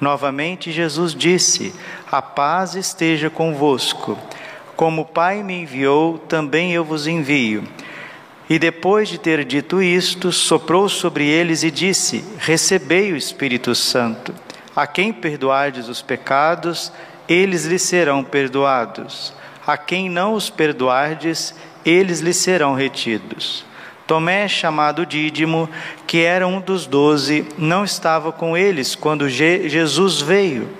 Novamente Jesus disse: A paz esteja convosco. Como o Pai me enviou, também eu vos envio. E depois de ter dito isto, soprou sobre eles e disse: Recebei o Espírito Santo. A quem perdoardes os pecados, eles lhes serão perdoados. A quem não os perdoardes, eles lhes serão retidos. Tomé, chamado Dídimo, que era um dos doze, não estava com eles quando Jesus veio.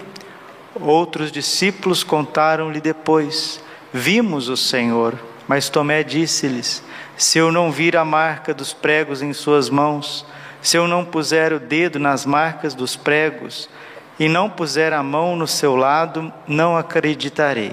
Outros discípulos contaram-lhe depois: Vimos o Senhor. Mas Tomé disse-lhes: Se eu não vir a marca dos pregos em suas mãos, se eu não puser o dedo nas marcas dos pregos, e não puser a mão no seu lado, não acreditarei.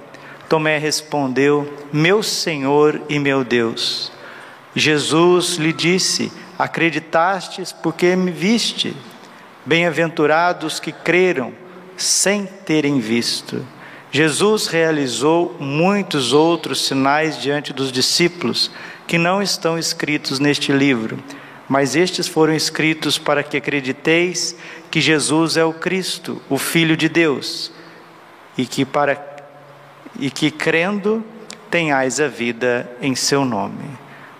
Tomé respondeu: Meu Senhor e meu Deus. Jesus lhe disse: Acreditastes porque me viste. Bem-aventurados que creram sem terem visto. Jesus realizou muitos outros sinais diante dos discípulos que não estão escritos neste livro, mas estes foram escritos para que acrediteis que Jesus é o Cristo, o Filho de Deus, e que para e que crendo tenhais a vida em seu nome.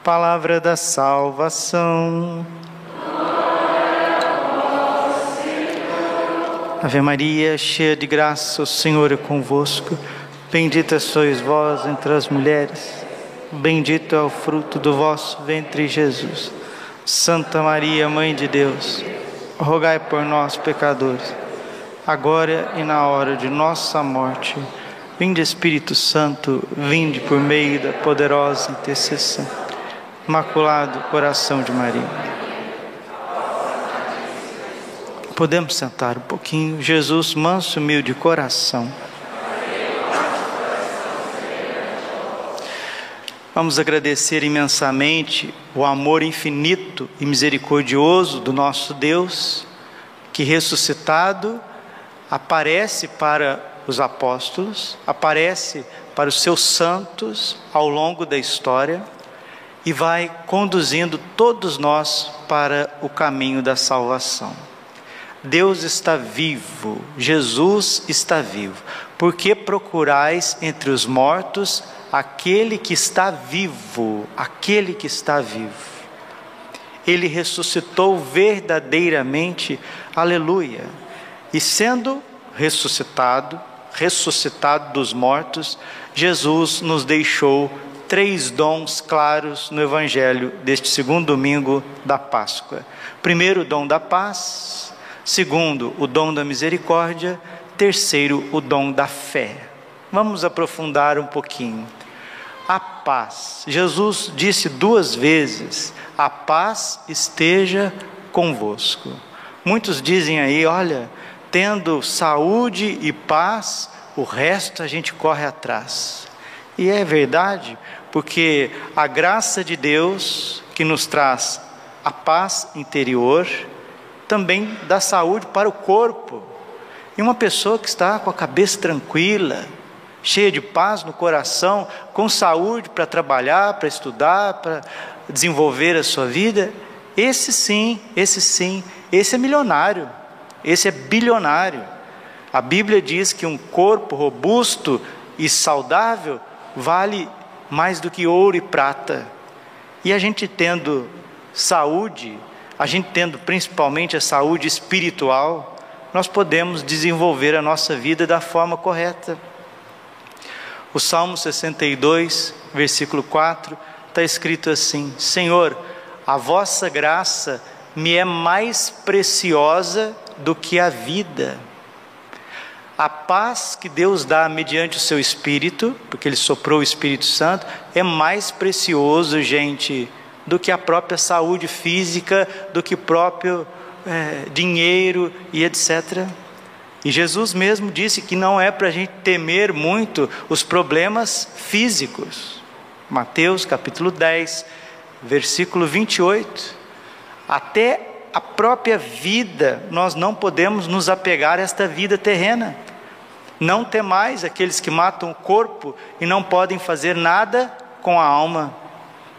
Palavra da salvação. Ave Maria, cheia de graça, o Senhor é convosco. Bendita sois vós entre as mulheres. Bendito é o fruto do vosso ventre, Jesus. Santa Maria, Mãe de Deus, rogai por nós, pecadores, agora e na hora de nossa morte. Vinde Espírito Santo, vinde por meio da poderosa intercessão. Imaculado coração de Maria. Podemos sentar um pouquinho. Jesus, manso e humilde coração. Vamos agradecer imensamente o amor infinito e misericordioso do nosso Deus, que ressuscitado aparece para os apóstolos, aparece para os seus santos ao longo da história e vai conduzindo todos nós para o caminho da salvação. Deus está vivo, Jesus está vivo. Por que procurais entre os mortos aquele que está vivo, aquele que está vivo? Ele ressuscitou verdadeiramente, aleluia. E sendo ressuscitado, ressuscitado dos mortos, Jesus nos deixou três dons claros no Evangelho deste segundo domingo da Páscoa. Primeiro, o dom da paz. Segundo, o dom da misericórdia. Terceiro, o dom da fé. Vamos aprofundar um pouquinho. A paz. Jesus disse duas vezes: A paz esteja convosco. Muitos dizem aí, olha, tendo saúde e paz, o resto a gente corre atrás. E é verdade, porque a graça de Deus que nos traz a paz interior, também dá saúde para o corpo. E uma pessoa que está com a cabeça tranquila, cheia de paz no coração, com saúde para trabalhar, para estudar, para desenvolver a sua vida, esse sim, esse sim, esse é milionário, esse é bilionário. A Bíblia diz que um corpo robusto e saudável vale mais do que ouro e prata. E a gente tendo saúde, a gente tendo principalmente a saúde espiritual, nós podemos desenvolver a nossa vida da forma correta. O Salmo 62, versículo 4, está escrito assim: Senhor, a vossa graça me é mais preciosa do que a vida. A paz que Deus dá mediante o seu Espírito, porque Ele soprou o Espírito Santo, é mais precioso, gente, do que a própria saúde física, do que próprio é, dinheiro e etc. E Jesus mesmo disse que não é para a gente temer muito os problemas físicos. Mateus capítulo 10, versículo 28. Até a própria vida, nós não podemos nos apegar a esta vida terrena. Não temais aqueles que matam o corpo e não podem fazer nada com a alma.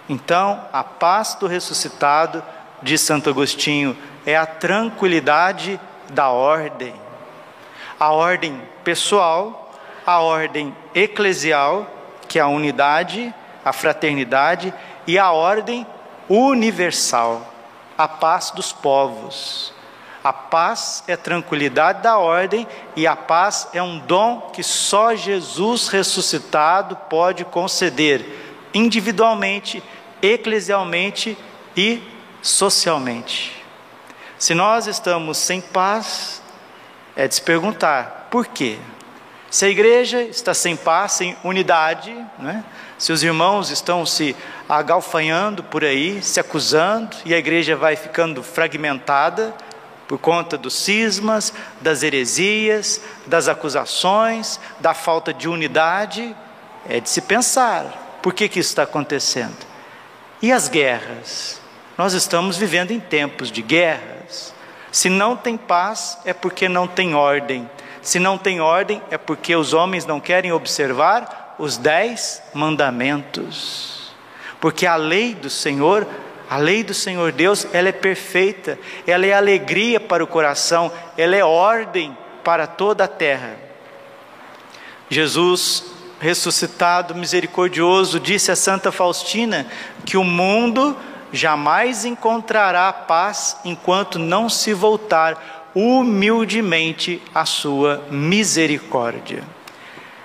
Então, a paz do ressuscitado, diz Santo Agostinho, é a tranquilidade da ordem. A ordem pessoal, a ordem eclesial, que é a unidade, a fraternidade, e a ordem universal, a paz dos povos. A paz é tranquilidade da ordem e a paz é um dom que só Jesus ressuscitado pode conceder, individualmente, eclesialmente e socialmente. Se nós estamos sem paz, é de se perguntar por quê? Se a igreja está sem paz, sem unidade, né? se os irmãos estão se agalfanhando por aí, se acusando, e a igreja vai ficando fragmentada por conta dos cismas, das heresias, das acusações, da falta de unidade, é de se pensar por que, que isso está acontecendo. E as guerras? Nós estamos vivendo em tempos de guerra se não tem paz, é porque não tem ordem. Se não tem ordem, é porque os homens não querem observar os dez mandamentos. Porque a lei do Senhor, a lei do Senhor Deus, ela é perfeita, ela é alegria para o coração, ela é ordem para toda a terra. Jesus, ressuscitado, misericordioso, disse a Santa Faustina que o mundo jamais encontrará paz enquanto não se voltar humildemente à sua misericórdia.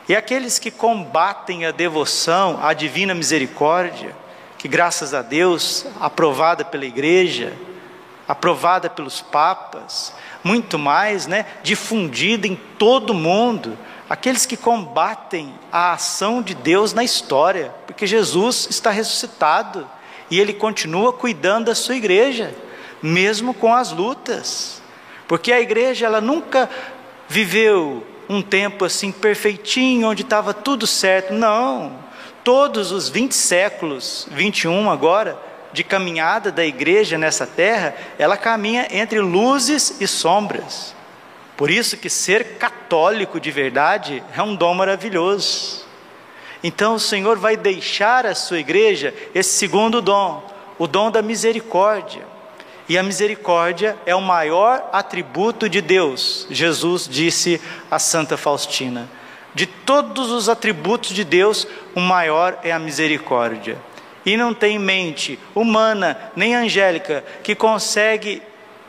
E aqueles que combatem a devoção à divina misericórdia, que graças a Deus, aprovada pela igreja, aprovada pelos papas, muito mais, né, difundida em todo o mundo, aqueles que combatem a ação de Deus na história, porque Jesus está ressuscitado e ele continua cuidando da sua igreja, mesmo com as lutas. Porque a igreja ela nunca viveu um tempo assim perfeitinho, onde estava tudo certo. Não. Todos os 20 séculos, 21 agora, de caminhada da igreja nessa terra, ela caminha entre luzes e sombras. Por isso que ser católico de verdade é um dom maravilhoso. Então o Senhor vai deixar à sua igreja esse segundo dom, o dom da misericórdia. E a misericórdia é o maior atributo de Deus. Jesus disse a Santa Faustina: de todos os atributos de Deus, o maior é a misericórdia. E não tem mente humana nem angélica que consegue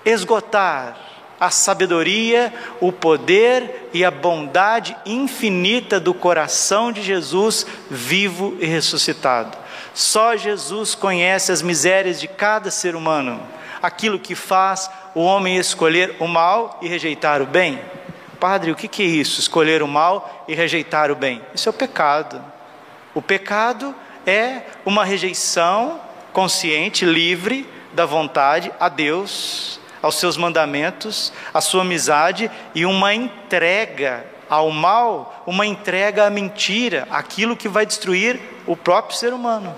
esgotar a sabedoria, o poder e a bondade infinita do coração de Jesus vivo e ressuscitado. Só Jesus conhece as misérias de cada ser humano, aquilo que faz o homem escolher o mal e rejeitar o bem. Padre, o que é isso? Escolher o mal e rejeitar o bem? Isso é o pecado. O pecado é uma rejeição consciente, livre da vontade a Deus aos seus mandamentos, a sua amizade e uma entrega ao mal, uma entrega à mentira, aquilo que vai destruir o próprio ser humano.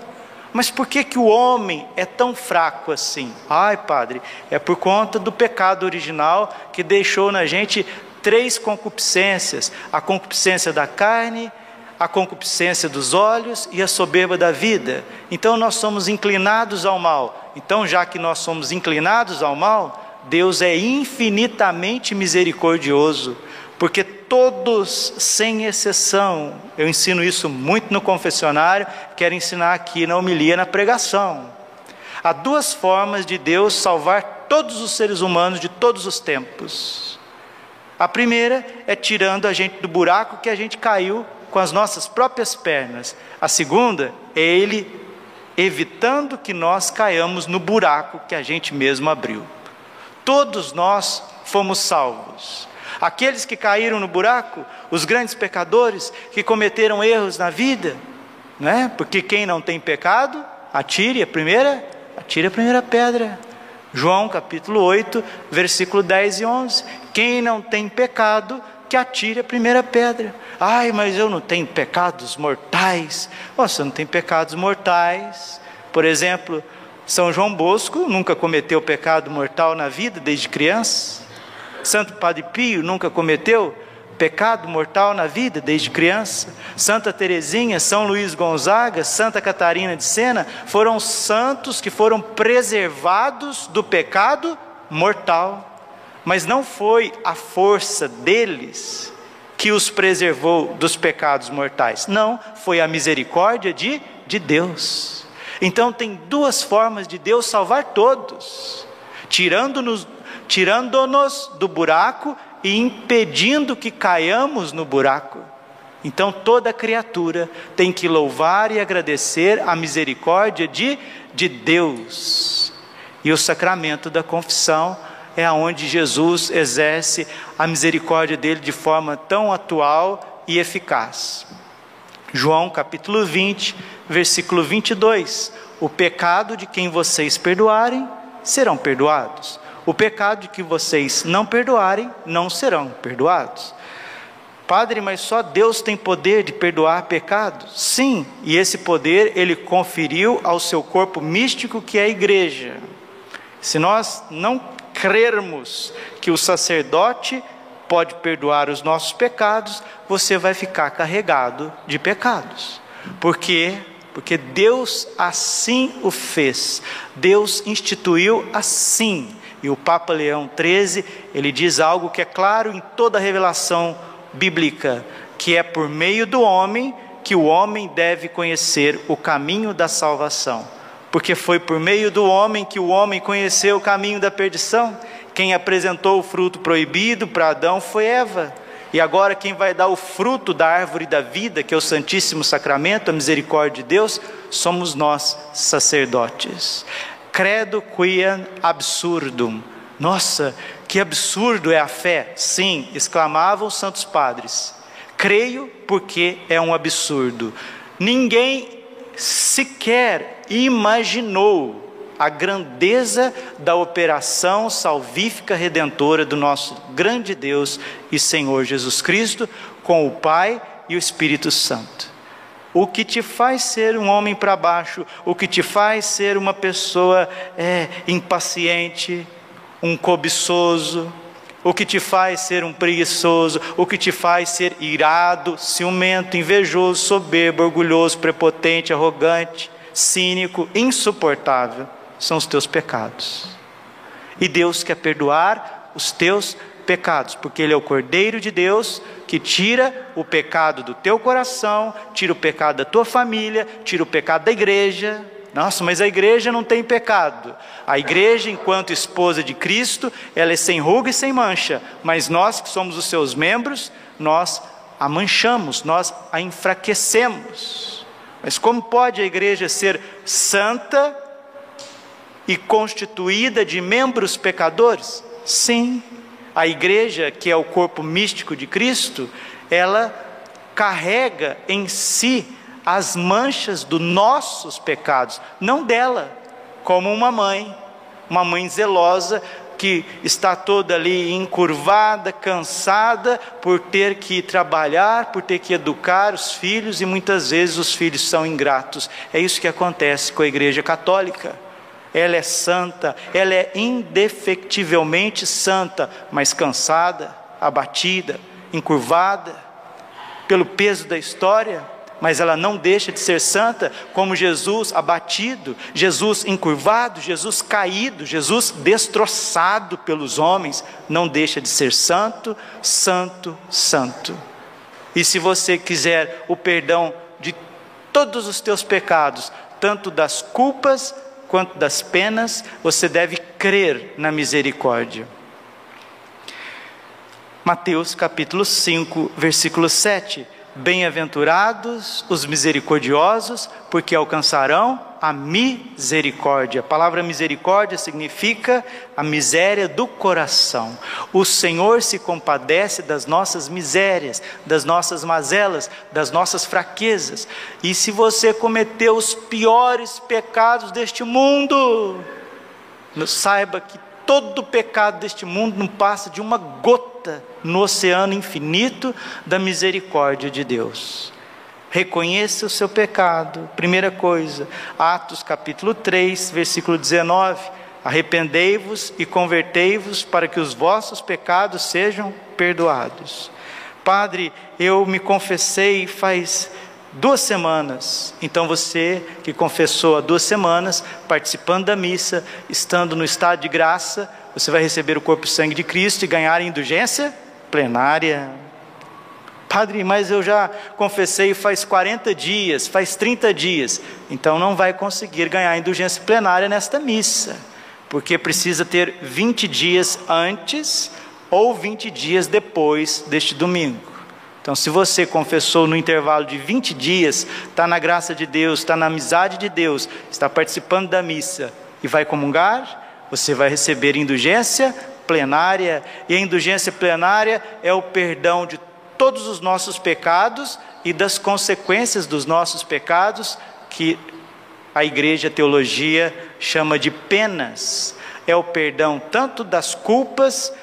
Mas por que, que o homem é tão fraco assim? Ai, padre, é por conta do pecado original que deixou na gente três concupiscências: a concupiscência da carne, a concupiscência dos olhos e a soberba da vida. Então nós somos inclinados ao mal. Então, já que nós somos inclinados ao mal, Deus é infinitamente misericordioso, porque todos, sem exceção, eu ensino isso muito no confessionário, quero ensinar aqui na homilia, na pregação. Há duas formas de Deus salvar todos os seres humanos de todos os tempos. A primeira é tirando a gente do buraco que a gente caiu com as nossas próprias pernas. A segunda é Ele evitando que nós caiamos no buraco que a gente mesmo abriu. Todos nós fomos salvos. Aqueles que caíram no buraco, os grandes pecadores que cometeram erros na vida, né? Porque quem não tem pecado, atire a primeira, atire a primeira pedra. João capítulo 8, versículo 10 e 11. Quem não tem pecado, que atire a primeira pedra. Ai, mas eu não tenho pecados mortais. Você não tem pecados mortais. Por exemplo, São João Bosco nunca cometeu pecado mortal na vida desde criança. Santo Padre Pio nunca cometeu pecado mortal na vida desde criança. Santa Teresinha, São Luís Gonzaga, Santa Catarina de Sena foram santos que foram preservados do pecado mortal mas não foi a força deles que os preservou dos pecados mortais. Não, foi a misericórdia de, de Deus. Então tem duas formas de Deus salvar todos: tirando-nos tirando do buraco e impedindo que caiamos no buraco. Então toda criatura tem que louvar e agradecer a misericórdia de, de Deus. E o sacramento da confissão é aonde Jesus exerce a misericórdia dele de forma tão atual e eficaz. João capítulo 20, versículo 22. O pecado de quem vocês perdoarem serão perdoados. O pecado que vocês não perdoarem não serão perdoados. Padre, mas só Deus tem poder de perdoar pecados? Sim, e esse poder ele conferiu ao seu corpo místico que é a igreja. Se nós não crermos que o sacerdote pode perdoar os nossos pecados, você vai ficar carregado de pecados. Por quê? Porque Deus assim o fez. Deus instituiu assim. E o Papa Leão XIII, ele diz algo que é claro em toda a revelação bíblica, que é por meio do homem que o homem deve conhecer o caminho da salvação porque foi por meio do homem que o homem conheceu o caminho da perdição. Quem apresentou o fruto proibido para Adão foi Eva. E agora quem vai dar o fruto da árvore da vida, que é o Santíssimo Sacramento, a misericórdia de Deus, somos nós, sacerdotes. Credo quia absurdum. Nossa, que absurdo é a fé! Sim, exclamavam os santos padres. Creio porque é um absurdo. Ninguém sequer imaginou a grandeza da operação salvífica redentora do nosso grande Deus e Senhor Jesus Cristo com o Pai e o Espírito Santo. O que te faz ser um homem para baixo, o que te faz ser uma pessoa é, impaciente, um cobiçoso, o que te faz ser um preguiçoso, o que te faz ser irado, ciumento, invejoso, soberbo, orgulhoso, prepotente, arrogante, cínico, insuportável, são os teus pecados. E Deus quer perdoar os teus pecados, porque Ele é o Cordeiro de Deus que tira o pecado do teu coração, tira o pecado da tua família, tira o pecado da igreja, nossa, mas a igreja não tem pecado. A igreja, enquanto esposa de Cristo, ela é sem ruga e sem mancha. Mas nós que somos os seus membros, nós a manchamos, nós a enfraquecemos. Mas como pode a igreja ser santa e constituída de membros pecadores? Sim, a igreja, que é o corpo místico de Cristo, ela carrega em si as manchas dos nossos pecados, não dela, como uma mãe, uma mãe zelosa que está toda ali encurvada, cansada por ter que trabalhar, por ter que educar os filhos e muitas vezes os filhos são ingratos. É isso que acontece com a Igreja Católica. Ela é santa, ela é indefectivelmente santa, mas cansada, abatida, encurvada pelo peso da história, mas ela não deixa de ser santa, como Jesus abatido, Jesus encurvado, Jesus caído, Jesus destroçado pelos homens, não deixa de ser santo, santo, santo. E se você quiser o perdão de todos os teus pecados, tanto das culpas quanto das penas, você deve crer na misericórdia. Mateus capítulo 5, versículo 7 Bem-aventurados os misericordiosos, porque alcançarão a misericórdia. A palavra misericórdia significa a miséria do coração. O Senhor se compadece das nossas misérias, das nossas mazelas, das nossas fraquezas. E se você cometeu os piores pecados deste mundo, saiba que todo pecado deste mundo não passa de uma gota no oceano infinito da misericórdia de Deus. Reconheça o seu pecado. Primeira coisa, Atos capítulo 3, versículo 19. Arrependei-vos e convertei-vos para que os vossos pecados sejam perdoados. Padre, eu me confessei faz duas semanas. Então você que confessou há duas semanas, participando da missa, estando no estado de graça, você vai receber o corpo e sangue de Cristo e ganhar indulgência plenária. Padre, mas eu já confessei faz 40 dias, faz 30 dias. Então não vai conseguir ganhar indulgência plenária nesta missa, porque precisa ter 20 dias antes ou 20 dias depois deste domingo. Então, se você confessou no intervalo de 20 dias, está na graça de Deus, está na amizade de Deus, está participando da missa e vai comungar, você vai receber indulgência plenária, e a indulgência plenária é o perdão de todos os nossos pecados e das consequências dos nossos pecados, que a igreja a teologia chama de penas. É o perdão tanto das culpas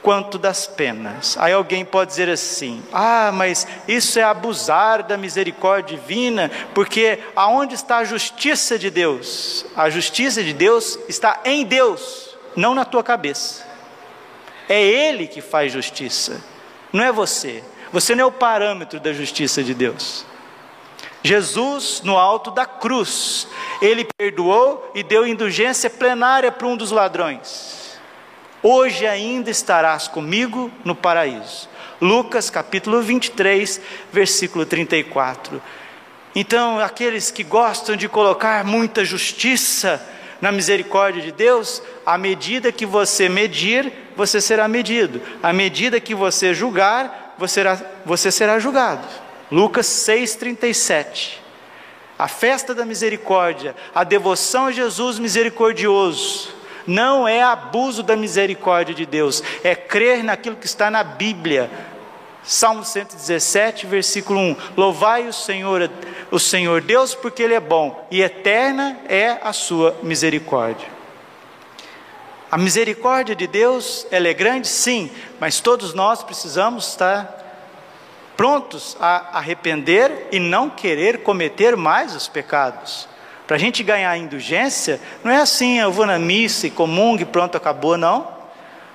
quanto das penas. Aí alguém pode dizer assim: ah, mas isso é abusar da misericórdia divina, porque aonde está a justiça de Deus? A justiça de Deus está em Deus, não na tua cabeça. É Ele que faz justiça, não é você. Você não é o parâmetro da justiça de Deus. Jesus, no alto da cruz, ele perdoou e deu indulgência plenária para um dos ladrões. Hoje ainda estarás comigo no paraíso. Lucas capítulo 23, versículo 34. Então, aqueles que gostam de colocar muita justiça na misericórdia de Deus, à medida que você medir, você será medido. À medida que você julgar, você será, você será julgado. Lucas 6,37. A festa da misericórdia, a devoção a Jesus misericordioso não é abuso da misericórdia de Deus, é crer naquilo que está na Bíblia. Salmo 117, versículo 1: Louvai o Senhor, o Senhor Deus, porque Ele é bom, e eterna é a sua misericórdia. A misericórdia de Deus, ela é grande, sim, mas todos nós precisamos estar prontos a arrepender e não querer cometer mais os pecados. Para a gente ganhar indulgência, não é assim, eu vou na missa e comungue, pronto, acabou, não.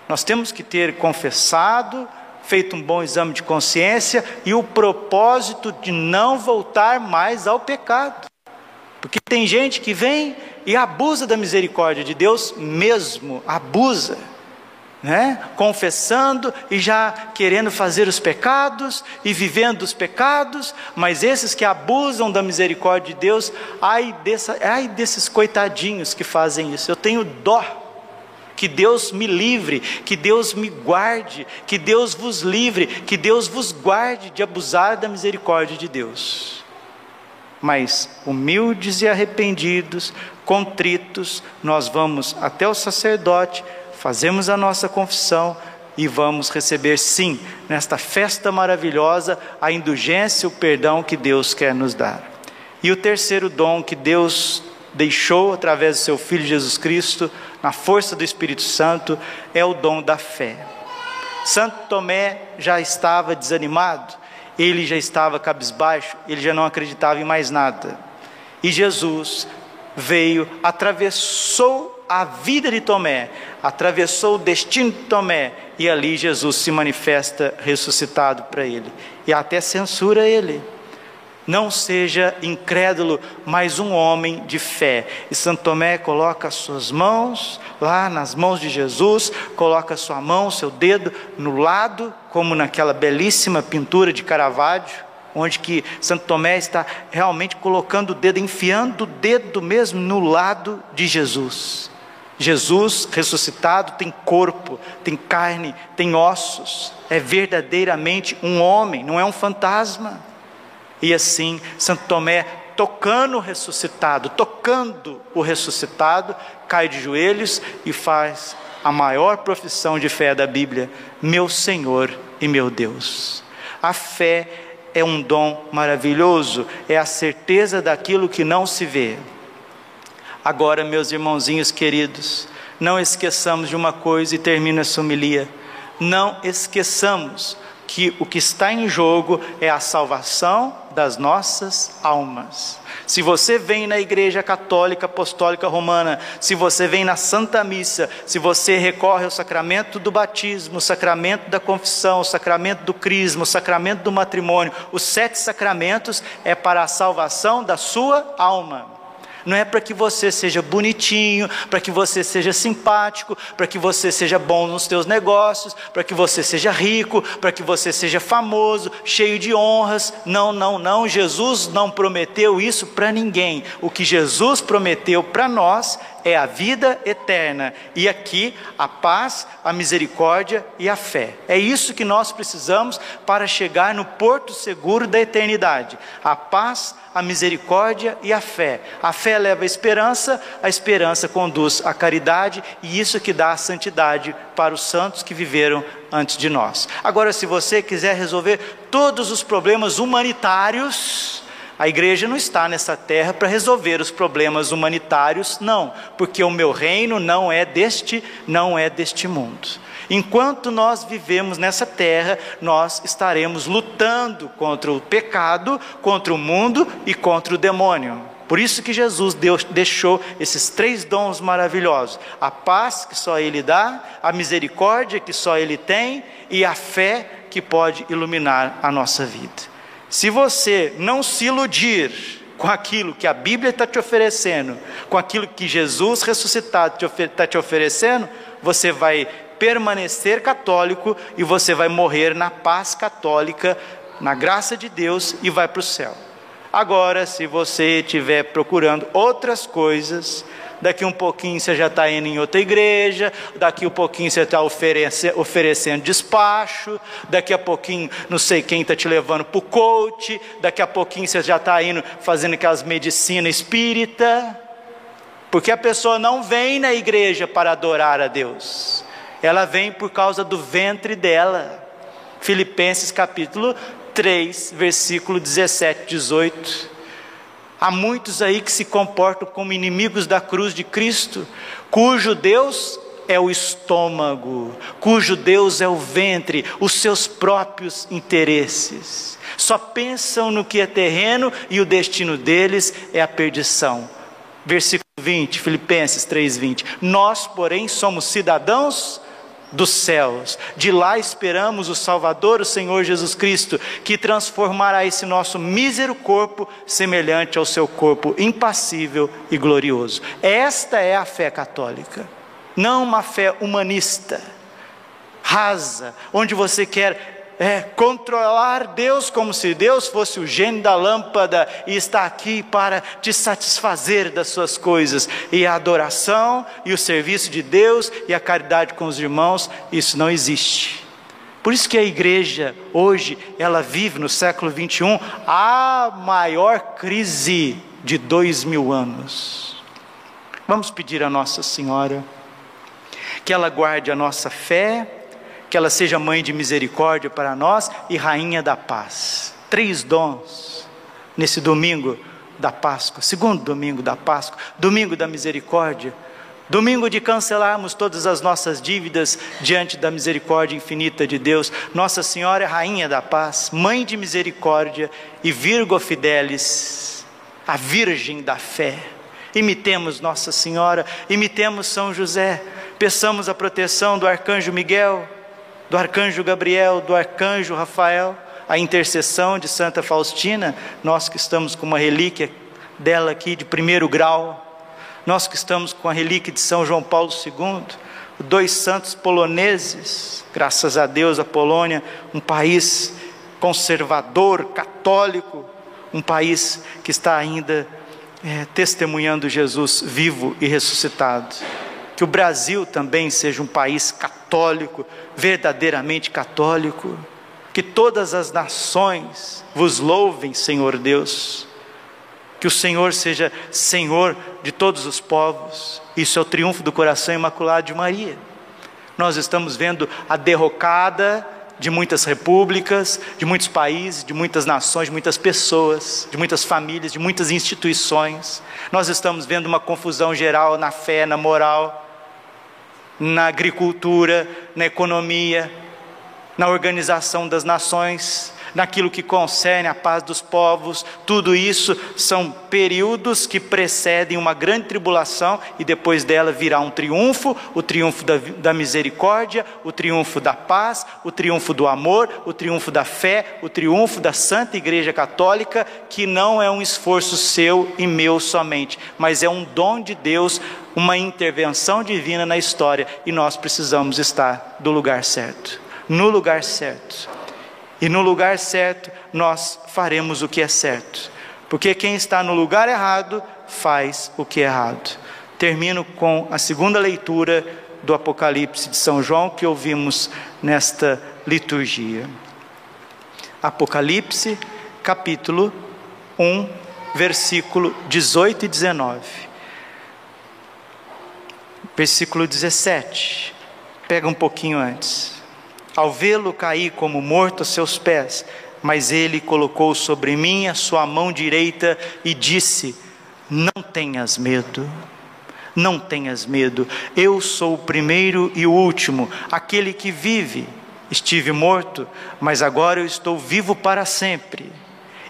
Nós temos que ter confessado, feito um bom exame de consciência e o propósito de não voltar mais ao pecado. Porque tem gente que vem e abusa da misericórdia de Deus mesmo, abusa né? confessando e já querendo fazer os pecados e vivendo os pecados, mas esses que abusam da misericórdia de Deus, ai, dessa, ai desses coitadinhos que fazem isso, eu tenho dó. Que Deus me livre, que Deus me guarde, que Deus vos livre, que Deus vos guarde de abusar da misericórdia de Deus. Mas humildes e arrependidos, contritos, nós vamos até o sacerdote fazemos a nossa confissão e vamos receber, sim, nesta festa maravilhosa, a indulgência, o perdão que Deus quer nos dar. E o terceiro dom que Deus deixou através do seu Filho Jesus Cristo, na força do Espírito Santo, é o dom da fé. Santo Tomé já estava desanimado, ele já estava cabisbaixo, ele já não acreditava em mais nada. E Jesus veio, atravessou a vida de Tomé, atravessou o destino de Tomé, e ali Jesus se manifesta ressuscitado para ele, e até censura ele. Não seja incrédulo, mas um homem de fé. E Santo Tomé coloca as suas mãos lá nas mãos de Jesus, coloca sua mão, seu dedo no lado, como naquela belíssima pintura de Caravaggio, onde que Santo Tomé está realmente colocando o dedo, enfiando o dedo mesmo no lado de Jesus. Jesus ressuscitado tem corpo, tem carne, tem ossos, é verdadeiramente um homem, não é um fantasma. E assim, Santo Tomé, tocando o ressuscitado, tocando o ressuscitado, cai de joelhos e faz a maior profissão de fé da Bíblia: Meu Senhor e meu Deus. A fé é um dom maravilhoso, é a certeza daquilo que não se vê. Agora, meus irmãozinhos queridos, não esqueçamos de uma coisa e termino essa homilia. Não esqueçamos que o que está em jogo é a salvação das nossas almas. Se você vem na Igreja Católica Apostólica Romana, se você vem na Santa Missa, se você recorre ao sacramento do batismo, o sacramento da confissão, o sacramento do crisma, o sacramento do matrimônio, os sete sacramentos é para a salvação da sua alma não é para que você seja bonitinho, para que você seja simpático, para que você seja bom nos seus negócios, para que você seja rico, para que você seja famoso, cheio de honras. Não, não, não. Jesus não prometeu isso para ninguém. O que Jesus prometeu para nós é a vida eterna. E aqui a paz, a misericórdia e a fé. É isso que nós precisamos para chegar no porto seguro da eternidade. A paz, a misericórdia e a fé. A fé leva a esperança, a esperança conduz à caridade e isso que dá a santidade para os santos que viveram antes de nós. Agora, se você quiser resolver todos os problemas humanitários, a igreja não está nessa terra para resolver os problemas humanitários, não, porque o meu reino não é deste, não é deste mundo. Enquanto nós vivemos nessa terra, nós estaremos lutando contra o pecado, contra o mundo e contra o demônio. Por isso que Jesus Deus deixou esses três dons maravilhosos: a paz que só Ele dá, a misericórdia que só Ele tem e a fé que pode iluminar a nossa vida. Se você não se iludir com aquilo que a Bíblia está te oferecendo, com aquilo que Jesus ressuscitado está te oferecendo, você vai permanecer católico e você vai morrer na paz católica, na graça de Deus e vai para o céu. Agora, se você estiver procurando outras coisas, daqui um pouquinho você já está indo em outra igreja, daqui um pouquinho você está oferece, oferecendo despacho, daqui a pouquinho não sei quem está te levando para o coach, daqui a pouquinho você já está indo fazendo aquelas medicinas espírita, porque a pessoa não vem na igreja para adorar a Deus, ela vem por causa do ventre dela. Filipenses capítulo 3, versículo 17, 18. Há muitos aí que se comportam como inimigos da cruz de Cristo, cujo Deus é o estômago, cujo Deus é o ventre, os seus próprios interesses. Só pensam no que é terreno e o destino deles é a perdição. Versículo 20, Filipenses 3:20. Nós, porém, somos cidadãos dos céus. De lá esperamos o Salvador, o Senhor Jesus Cristo, que transformará esse nosso mísero corpo semelhante ao seu corpo impassível e glorioso. Esta é a fé católica, não uma fé humanista, rasa, onde você quer é, controlar Deus como se Deus fosse o gênio da lâmpada e está aqui para te satisfazer das suas coisas. E a adoração e o serviço de Deus e a caridade com os irmãos, isso não existe. Por isso que a igreja hoje, ela vive no século 21 a maior crise de dois mil anos. Vamos pedir a Nossa Senhora que ela guarde a nossa fé, que ela seja mãe de misericórdia para nós e rainha da paz. Três dons nesse domingo da Páscoa, segundo domingo da Páscoa, domingo da misericórdia, domingo de cancelarmos todas as nossas dívidas diante da misericórdia infinita de Deus. Nossa Senhora é rainha da paz, mãe de misericórdia e Virgo Fidelis, a virgem da fé. imitemos Nossa Senhora, imitemos São José, peçamos a proteção do arcanjo Miguel, do arcanjo Gabriel, do arcanjo Rafael, a intercessão de Santa Faustina, nós que estamos com uma relíquia dela aqui de primeiro grau, nós que estamos com a relíquia de São João Paulo II, dois santos poloneses, graças a Deus, a Polônia, um país conservador, católico, um país que está ainda é, testemunhando Jesus vivo e ressuscitado. Que o Brasil também seja um país católico, verdadeiramente católico. Que todas as nações vos louvem, Senhor Deus. Que o Senhor seja Senhor de todos os povos. Isso é o triunfo do coração imaculado de Maria. Nós estamos vendo a derrocada de muitas repúblicas, de muitos países, de muitas nações, de muitas pessoas, de muitas famílias, de muitas instituições. Nós estamos vendo uma confusão geral na fé, na moral, na agricultura, na economia, na organização das nações, naquilo que concerne a paz dos povos, tudo isso são períodos que precedem uma grande tribulação e depois dela virá um triunfo o triunfo da, da misericórdia, o triunfo da paz, o triunfo do amor, o triunfo da fé, o triunfo da Santa Igreja Católica, que não é um esforço seu e meu somente, mas é um dom de Deus, uma intervenção divina na história e nós precisamos estar do lugar certo, no lugar certo e no lugar certo nós faremos o que é certo, porque quem está no lugar errado faz o que é errado. Termino com a segunda leitura do Apocalipse de São João que ouvimos nesta liturgia. Apocalipse, capítulo 1, versículo 18 e 19. Versículo 17. Pega um pouquinho antes ao vê-lo cair como morto a seus pés, mas ele colocou sobre mim a sua mão direita e disse: Não tenhas medo. Não tenhas medo, eu sou o primeiro e o último, aquele que vive. Estive morto, mas agora eu estou vivo para sempre.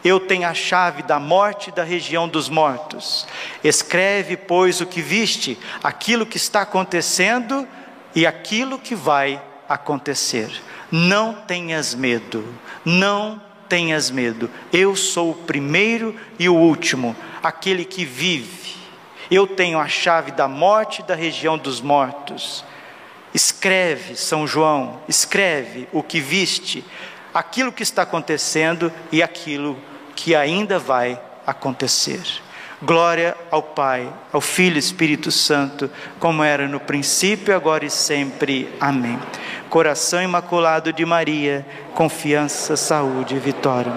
Eu tenho a chave da morte e da região dos mortos. Escreve, pois, o que viste, aquilo que está acontecendo e aquilo que vai acontecer. Não tenhas medo, não tenhas medo. Eu sou o primeiro e o último, aquele que vive. Eu tenho a chave da morte e da região dos mortos. Escreve, São João, escreve o que viste, aquilo que está acontecendo e aquilo que ainda vai acontecer. Glória ao Pai, ao Filho e Espírito Santo, como era no princípio, agora e sempre. Amém. Coração imaculado de Maria, confiança, saúde e vitória.